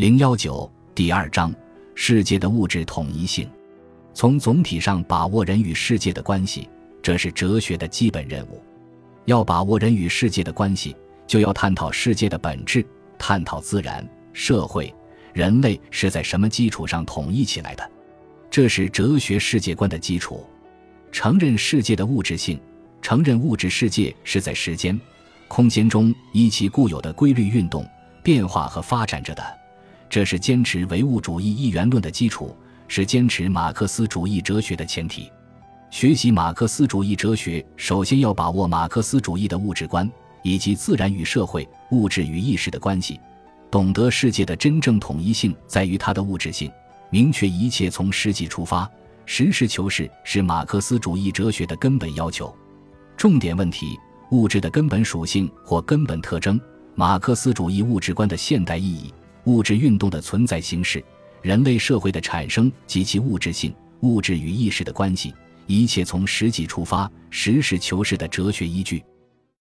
零幺九第二章：世界的物质统一性。从总体上把握人与世界的关系，这是哲学的基本任务。要把握人与世界的关系，就要探讨世界的本质，探讨自然、社会、人类是在什么基础上统一起来的。这是哲学世界观的基础。承认世界的物质性，承认物质世界是在时间、空间中依其固有的规律运动、变化和发展着的。这是坚持唯物主义一元论的基础，是坚持马克思主义哲学的前提。学习马克思主义哲学，首先要把握马克思主义的物质观，以及自然与社会、物质与意识的关系。懂得世界的真正统一性在于它的物质性。明确一切从实际出发，实事求是是马克思主义哲学的根本要求。重点问题：物质的根本属性或根本特征。马克思主义物质观的现代意义。物质运动的存在形式，人类社会的产生及其物质性、物质与意识的关系，一切从实际出发、实事求是的哲学依据。